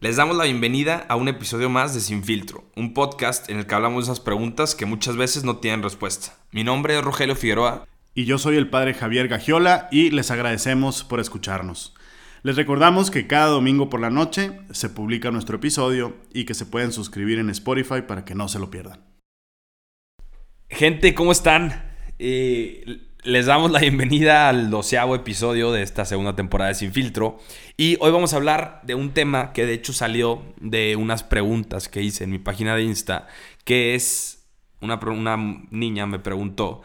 Les damos la bienvenida a un episodio más de Sin Filtro, un podcast en el que hablamos de esas preguntas que muchas veces no tienen respuesta. Mi nombre es Rogelio Figueroa. Y yo soy el padre Javier Gagiola y les agradecemos por escucharnos. Les recordamos que cada domingo por la noche se publica nuestro episodio y que se pueden suscribir en Spotify para que no se lo pierdan. Gente, ¿cómo están? Eh, les damos la bienvenida al doceavo episodio de esta segunda temporada de Sin Filtro. Y hoy vamos a hablar de un tema que de hecho salió de unas preguntas que hice en mi página de Insta, que es una, una niña me preguntó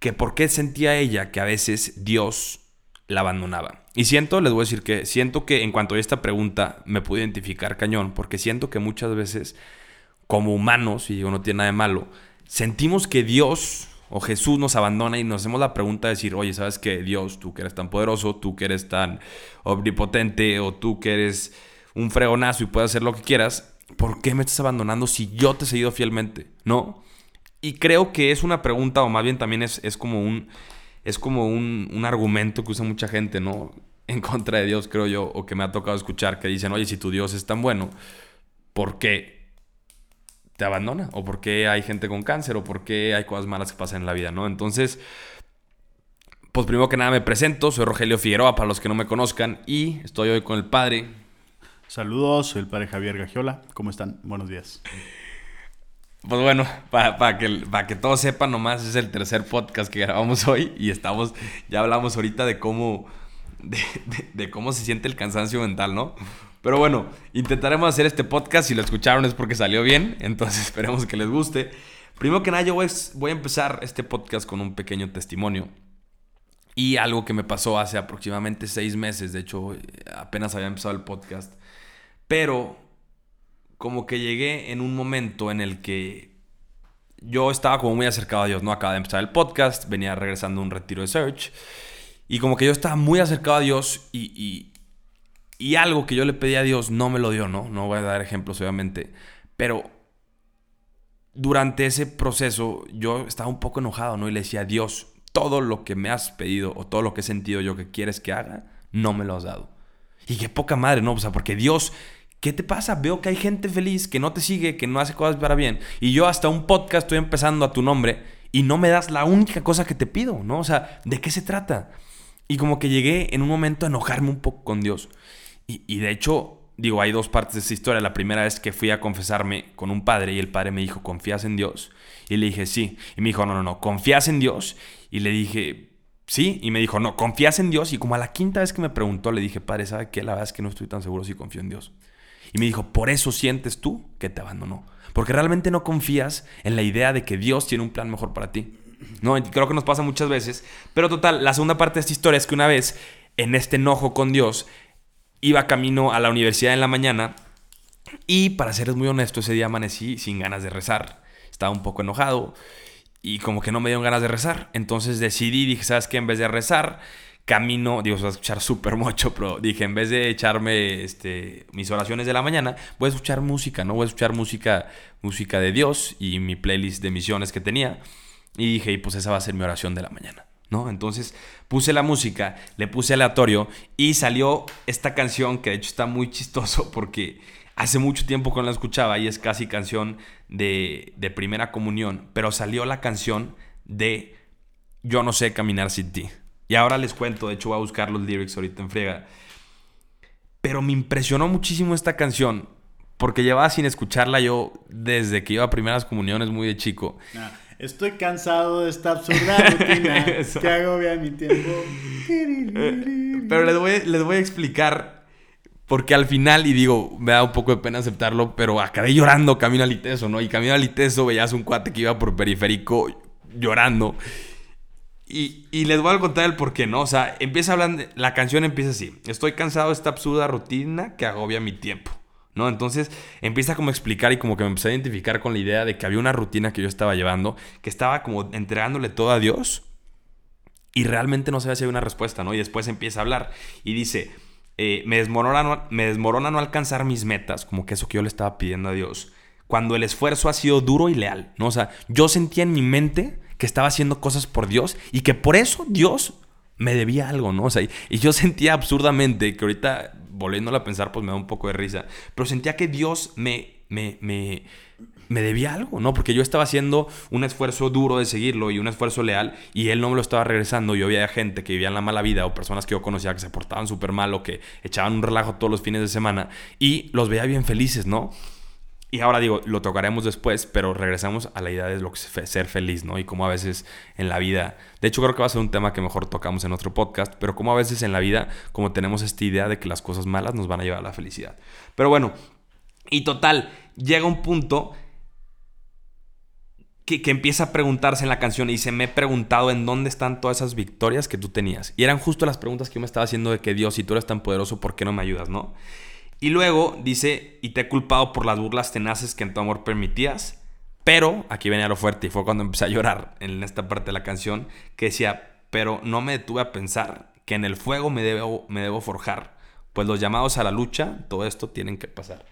que por qué sentía ella que a veces Dios la abandonaba. Y siento, les voy a decir que siento que en cuanto a esta pregunta me pude identificar cañón, porque siento que muchas veces como humanos, y digo no tiene nada de malo, sentimos que Dios o Jesús nos abandona y nos hacemos la pregunta de decir, oye, ¿sabes qué? Dios, tú que eres tan poderoso, tú que eres tan omnipotente, o tú que eres un fregonazo y puedes hacer lo que quieras, ¿por qué me estás abandonando si yo te he seguido fielmente? ¿No? Y creo que es una pregunta, o más bien también es, es como un. Es como un, un argumento que usa mucha gente, ¿no? En contra de Dios, creo yo, o que me ha tocado escuchar, que dicen, oye, si tu Dios es tan bueno, ¿por qué te abandona, o por qué hay gente con cáncer, o por qué hay cosas malas que pasan en la vida, ¿no? Entonces, pues primero que nada me presento, soy Rogelio Figueroa, para los que no me conozcan, y estoy hoy con el padre. Saludos, soy el padre Javier Gagiola, ¿cómo están? Buenos días. Pues bueno, para, que, para que todos sepan, nomás es el tercer podcast que grabamos hoy y estamos, ya hablamos ahorita de cómo, de cómo se siente el cansancio mental, ¿no? Pero bueno, intentaremos hacer este podcast. Si lo escucharon es porque salió bien. Entonces esperemos que les guste. Primero que nada, yo voy, a empezar este podcast con un pequeño testimonio. Y algo que me pasó hace aproximadamente seis meses. De hecho, apenas había empezado el podcast. Pero como que llegué en un momento en el que yo estaba como muy acercado a Dios, ¿no? Acaba de empezar el podcast, venía regresando a un retiro de Search. Y como que yo estaba muy acercado a Dios y, y algo que yo le pedí a Dios no me lo dio, ¿no? No voy a dar ejemplos, obviamente. Pero durante ese proceso yo estaba un poco enojado, ¿no? Y le decía, Dios, todo lo que me has pedido o todo lo que he sentido yo que quieres que haga, no me lo has dado. Y qué poca madre, ¿no? O sea, porque Dios, ¿qué te pasa? Veo que hay gente feliz que no te sigue, que no hace cosas para bien. Y yo hasta un podcast estoy empezando a tu nombre y no me das la única cosa que te pido, ¿no? O sea, ¿de qué se trata? Y como que llegué en un momento a enojarme un poco con Dios. Y, de hecho, digo, hay dos partes de esta historia. La primera es que fui a confesarme con un padre y el padre me dijo, ¿confías en Dios? Y le dije, sí. Y me dijo, no, no, no, ¿confías en Dios? Y le dije, sí. Y me dijo, no, ¿confías en Dios? Y como a la quinta vez que me preguntó, le dije, padre, ¿sabe qué? La verdad es que no estoy tan seguro si confío en Dios. Y me dijo, por eso sientes tú que te abandonó. Porque realmente no confías en la idea de que Dios tiene un plan mejor para ti. No, creo que nos pasa muchas veces. Pero total, la segunda parte de esta historia es que una vez, en este enojo con Dios, iba camino a la universidad en la mañana y para serles muy honesto, ese día amanecí sin ganas de rezar. Estaba un poco enojado y como que no me dieron ganas de rezar. Entonces decidí, dije, ¿sabes qué? En vez de rezar, camino, digo, se va a escuchar súper mucho, pero dije, en vez de echarme este, mis oraciones de la mañana, voy a escuchar música, ¿no? Voy a escuchar música, música de Dios y mi playlist de misiones que tenía. Y dije, y pues esa va a ser mi oración de la mañana. ¿No? Entonces puse la música, le puse aleatorio y salió esta canción que de hecho está muy chistoso porque hace mucho tiempo que no la escuchaba y es casi canción de, de primera comunión, pero salió la canción de Yo no sé caminar sin ti. Y ahora les cuento, de hecho voy a buscar los lyrics ahorita en friega. Pero me impresionó muchísimo esta canción porque llevaba sin escucharla yo desde que iba a primeras comuniones muy de chico. Ah. Estoy cansado de esta absurda rutina que agobia mi tiempo. Eh, pero les voy, les voy a explicar porque al final, y digo, me da un poco de pena aceptarlo, pero acabé llorando camino al Iteso, ¿no? Y camino al Iteso veías un cuate que iba por periférico llorando. Y, y, les voy a contar el por qué, ¿no? O sea, empieza hablando, la canción empieza así. Estoy cansado de esta absurda rutina que agobia mi tiempo. ¿No? Entonces empieza como a explicar y como que me empecé a identificar con la idea de que había una rutina que yo estaba llevando, que estaba como entregándole todo a Dios y realmente no sabía si había una respuesta, ¿no? Y después empieza a hablar y dice, eh, me, desmorona no, me desmorona no alcanzar mis metas, como que eso que yo le estaba pidiendo a Dios, cuando el esfuerzo ha sido duro y leal, ¿no? O sea, yo sentía en mi mente que estaba haciendo cosas por Dios y que por eso Dios me debía algo, ¿no? O sea, y yo sentía absurdamente que ahorita, volviéndolo a pensar, pues me da un poco de risa, pero sentía que Dios me, me, me, me debía algo, ¿no? Porque yo estaba haciendo un esfuerzo duro de seguirlo y un esfuerzo leal y él no me lo estaba regresando. Yo había gente que vivía en la mala vida o personas que yo conocía que se portaban súper mal o que echaban un relajo todos los fines de semana y los veía bien felices, ¿no? Y ahora digo, lo tocaremos después, pero regresamos a la idea de lo que es ser feliz, ¿no? Y cómo a veces en la vida, de hecho creo que va a ser un tema que mejor tocamos en otro podcast, pero cómo a veces en la vida, como tenemos esta idea de que las cosas malas nos van a llevar a la felicidad. Pero bueno, y total, llega un punto que, que, empieza a preguntarse en la canción y dice, me he preguntado en dónde están todas esas victorias que tú tenías. Y eran justo las preguntas que yo me estaba haciendo de que Dios, si tú eres tan poderoso, ¿por qué no me ayudas, no? Y luego dice, y te he culpado por las burlas tenaces que en tu amor permitías. Pero, aquí venía lo fuerte y fue cuando empecé a llorar en esta parte de la canción, que decía, pero no me detuve a pensar que en el fuego me debo, me debo forjar, pues los llamados a la lucha, todo esto tienen que pasar.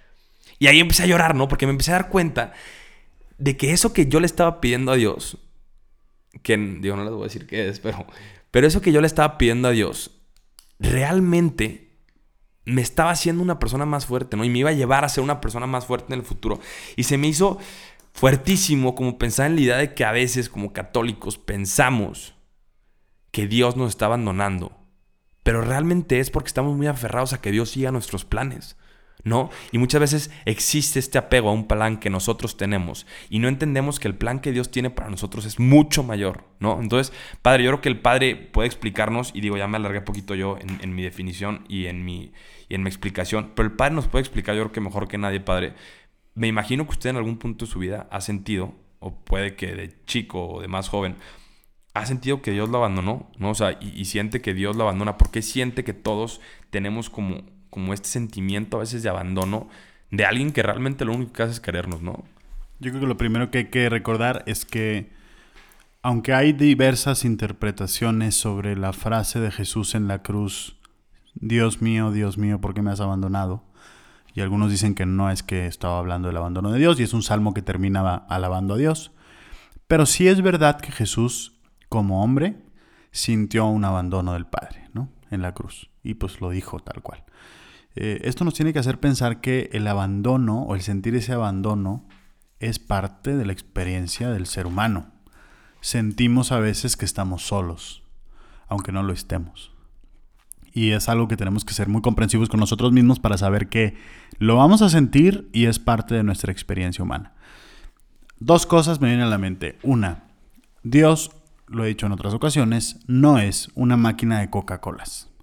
Y ahí empecé a llorar, ¿no? Porque me empecé a dar cuenta de que eso que yo le estaba pidiendo a Dios, que digo, no les voy a decir qué es, pero, pero eso que yo le estaba pidiendo a Dios, realmente me estaba haciendo una persona más fuerte, ¿no? Y me iba a llevar a ser una persona más fuerte en el futuro. Y se me hizo fuertísimo como pensar en la idea de que a veces como católicos pensamos que Dios nos está abandonando. Pero realmente es porque estamos muy aferrados a que Dios siga nuestros planes. ¿No? Y muchas veces existe este apego a un plan que nosotros tenemos y no entendemos que el plan que Dios tiene para nosotros es mucho mayor, ¿no? Entonces, Padre, yo creo que el Padre puede explicarnos, y digo, ya me alargué un poquito yo en, mi definición y en mi, y en mi explicación, pero el Padre nos puede explicar, yo creo que mejor que nadie, Padre. Me imagino que usted en algún punto de su vida ha sentido, o puede que de chico o de más joven, ha sentido que Dios lo abandonó, ¿no? O sea, y, y siente que Dios lo abandona, porque siente que todos tenemos como como este sentimiento a veces de abandono de alguien que realmente lo único que hace es querernos, ¿no? Yo creo que lo primero que hay que recordar es que aunque hay diversas interpretaciones sobre la frase de Jesús en la cruz, Dios mío, Dios mío, ¿por qué me has abandonado? Y algunos dicen que no es que estaba hablando del abandono de Dios y es un salmo que terminaba alabando a Dios. Pero sí es verdad que Jesús, como hombre, sintió un abandono del Padre, ¿no? En la cruz. Y pues lo dijo tal cual. Eh, esto nos tiene que hacer pensar que el abandono o el sentir ese abandono es parte de la experiencia del ser humano. Sentimos a veces que estamos solos, aunque no lo estemos. Y es algo que tenemos que ser muy comprensivos con nosotros mismos para saber que lo vamos a sentir y es parte de nuestra experiencia humana. Dos cosas me vienen a la mente. Una, Dios, lo he dicho en otras ocasiones, no es una máquina de Coca-Colas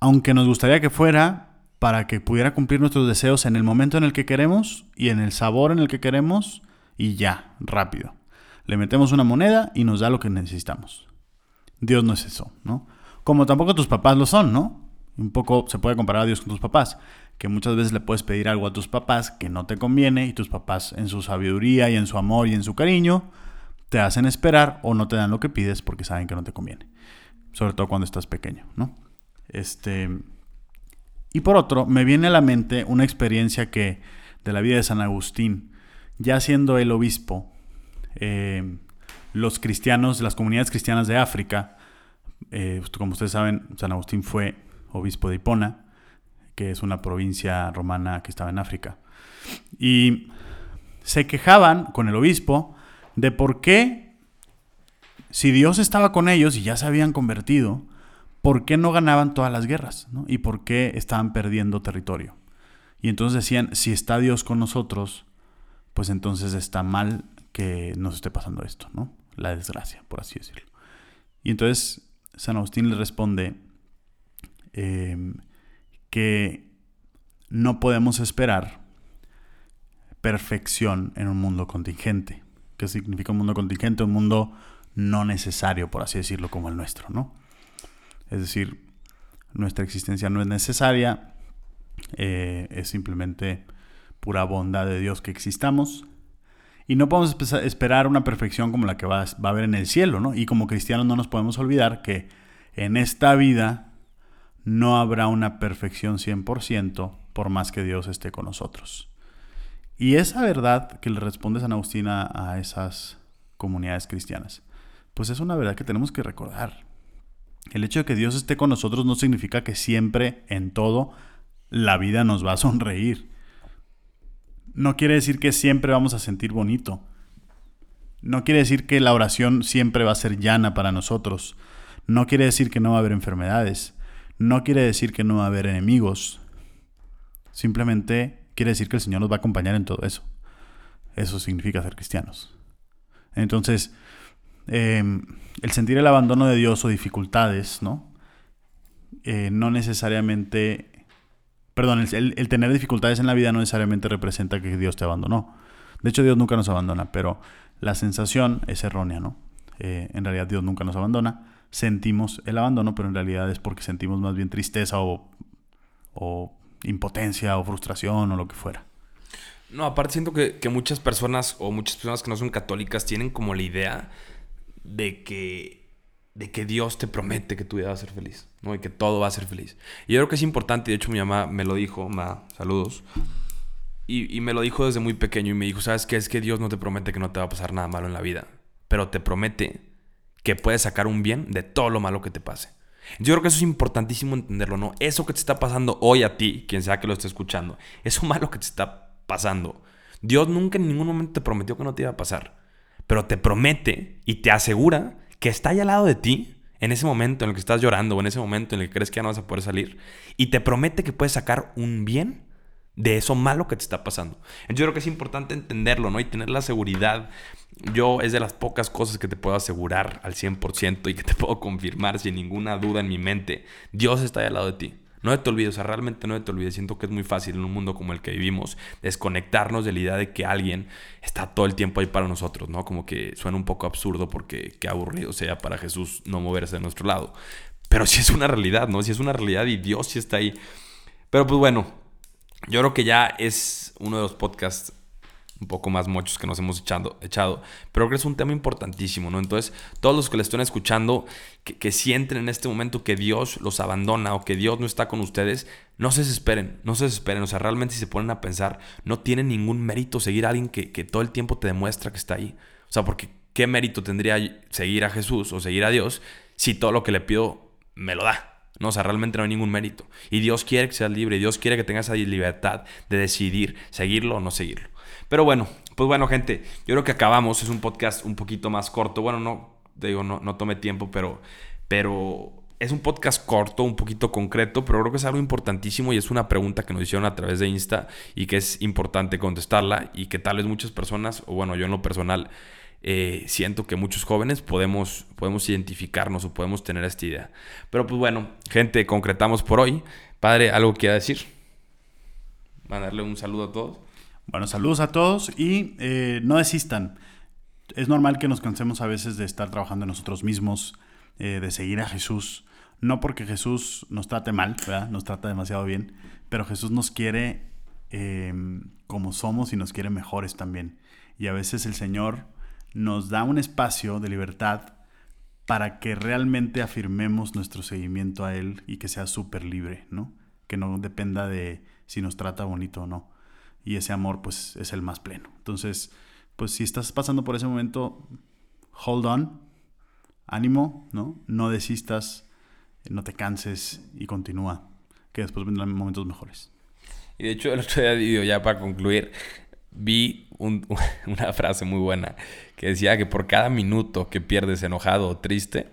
aunque nos gustaría que fuera para que pudiera cumplir nuestros deseos en el momento en el que queremos y en el sabor en el que queremos y ya, rápido. Le metemos una moneda y nos da lo que necesitamos. Dios no es eso, ¿no? Como tampoco tus papás lo son, ¿no? Un poco se puede comparar a Dios con tus papás, que muchas veces le puedes pedir algo a tus papás que no te conviene y tus papás en su sabiduría y en su amor y en su cariño te hacen esperar o no te dan lo que pides porque saben que no te conviene. Sobre todo cuando estás pequeño, ¿no? Este, y por otro, me viene a la mente una experiencia que de la vida de San Agustín, ya siendo el obispo, eh, los cristianos, las comunidades cristianas de África, eh, como ustedes saben, San Agustín fue obispo de Hipona, que es una provincia romana que estaba en África. Y se quejaban con el obispo de por qué, si Dios estaba con ellos y ya se habían convertido, por qué no ganaban todas las guerras y por qué estaban perdiendo territorio. Y entonces decían, si está Dios con nosotros, pues entonces está mal que nos esté pasando esto, ¿no? La desgracia, por así decirlo. Y entonces San Agustín le responde em, que no podemos esperar perfección en un mundo contingente. ¿Qué significa un mundo contingente? Un mundo no necesario, por así decirlo, como el nuestro, ¿no? Es decir, nuestra existencia no es necesaria, eh, es simplemente pura bondad de Dios que existamos. Y no podemos esperar una perfección como la que va, a haber en el cielo, ¿no? Y como cristianos no nos podemos olvidar que en esta vida no habrá una perfección 100% por más que Dios esté con nosotros. Y esa verdad que le responde San Agustín a esas comunidades cristianas pues es una verdad que tenemos que recordar. El hecho de que Dios esté con nosotros no significa que siempre, en todo, la vida nos va a sonreír. No quiere decir que siempre vamos a sentir bonito. No quiere decir que la oración siempre va a ser llana para nosotros. No quiere decir que no va a haber enfermedades. No quiere decir que no va a haber enemigos. Simplemente quiere decir que el Señor nos va a acompañar en todo eso. Eso significa ser cristianos. Entonces, em, el sentir el abandono de Dios o dificultades, ¿no? Eh, no necesariamente, perdón, el, tener dificultades en la vida no necesariamente representa que Dios te abandonó. De hecho, Dios nunca nos abandona, pero la sensación es errónea, ¿no? Eh, en realidad Dios nunca nos abandona. Sentimos el abandono, pero en realidad es porque sentimos más bien tristeza o, o impotencia o frustración o lo que fuera. No, aparte siento que, que, muchas personas o muchas personas que no son católicas tienen como la idea de que, de que Dios te promete que tu vida va a ser feliz, ¿no? Y que todo va a ser feliz. Y yo creo que es importante, de hecho mi mamá me lo dijo, ma, saludos, y, y me lo dijo desde muy pequeño y me dijo, ¿sabes qué? Es que Dios no te promete que no te va a pasar nada malo en la vida, pero te promete que puedes sacar un bien de todo lo malo que te pase. Yo creo que eso es importantísimo entenderlo, ¿no? Eso que te está pasando hoy a ti, quien sea que lo esté escuchando, eso malo que te está pasando, Dios nunca en ningún momento te prometió que no te iba a pasar, pero te promete y te asegura que está ahí al lado de ti en ese momento en el que estás llorando o en ese momento en el que crees que ya no vas a poder salir y te promete que puedes sacar un bien de eso malo que te está pasando. Yo creo que es importante entenderlo, ¿no? Y tener la seguridad. Yo es de las pocas cosas que te puedo asegurar al 100% y que te puedo confirmar sin ninguna duda en mi mente. Dios está ahí al lado de ti. No te olvides, o sea, realmente no te olvides. Siento que es muy fácil en un mundo como el que vivimos desconectarnos de la idea de que alguien está todo el tiempo ahí para nosotros, ¿no? Como que suena un poco absurdo porque qué aburrido sea para Jesús no moverse de nuestro lado. Pero sí es una realidad, ¿no? Sí es una realidad y Dios sí está ahí. Pero pues bueno, yo creo que ya es uno de los podcasts un poco más muchos que nos hemos echado, echado, pero creo que es un tema importantísimo, ¿no? Entonces, todos los que le estén escuchando, que, sienten en este momento que Dios los abandona o que Dios no está con ustedes, no se desesperen, no se desesperen, o sea, realmente si se ponen a pensar, no tiene ningún mérito seguir a alguien que, que todo el tiempo te demuestra que está ahí. O sea, porque ¿qué mérito tendría seguir a Jesús o seguir a Dios si todo lo que le pido me lo da? No, o sea, realmente no hay ningún mérito. Y Dios quiere que seas libre, Dios quiere que tengas esa libertad de decidir seguirlo o no seguirlo. Pero bueno, pues bueno, gente, yo creo que acabamos. Es un podcast un poquito más corto. Bueno, no, te digo, no, no tome tiempo, pero, pero es un podcast corto, un poquito concreto, pero creo que es algo importantísimo y es una pregunta que nos hicieron a través de Insta y que es importante contestarla y que tal vez muchas personas, o bueno, yo en lo personal, eh, siento que muchos jóvenes podemos, podemos identificarnos o podemos tener esta idea. Pero pues bueno, gente, concretamos por hoy. Padre, ¿algo quiera decir? Mandarle un saludo a todos. Bueno, saludos a todos y eh, no desistan. Es normal que nos cansemos a veces de estar trabajando en nosotros mismos, eh, de seguir a Jesús. No porque Jesús nos trate mal, ¿verdad? nos trata demasiado bien, pero Jesús nos quiere em, como somos y nos quiere mejores también. Y a veces el Señor nos da un espacio de libertad para que realmente afirmemos nuestro seguimiento a Él y que sea súper libre, ¿no? Que no dependa de si nos trata bonito o no y ese amor pues es el más pleno. Entonces, pues si estás pasando por ese momento, hold on, ánimo, ¿no? No desistas, no te canses y continúa, que después vendrán momentos mejores. Y de hecho el otro día, ya para concluir, vi una frase muy buena que decía que por cada minuto que pierdes enojado o triste,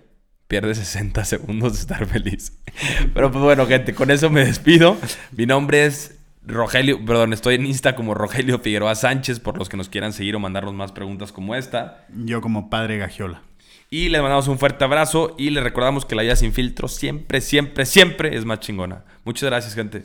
pierdes 60 segundos de estar feliz. Pero pues bueno, gente, con eso me despido. Mi nombre es Rogelio, perdón, estoy en Insta como Rogelio Figueroa Sánchez, por los que nos quieran seguir o mandarnos más preguntas como esta. Yo como Padre Gagiola. Y les mandamos un fuerte abrazo y les recordamos que la vida sin filtro siempre, siempre, siempre es más chingona. Muchas gracias, gente.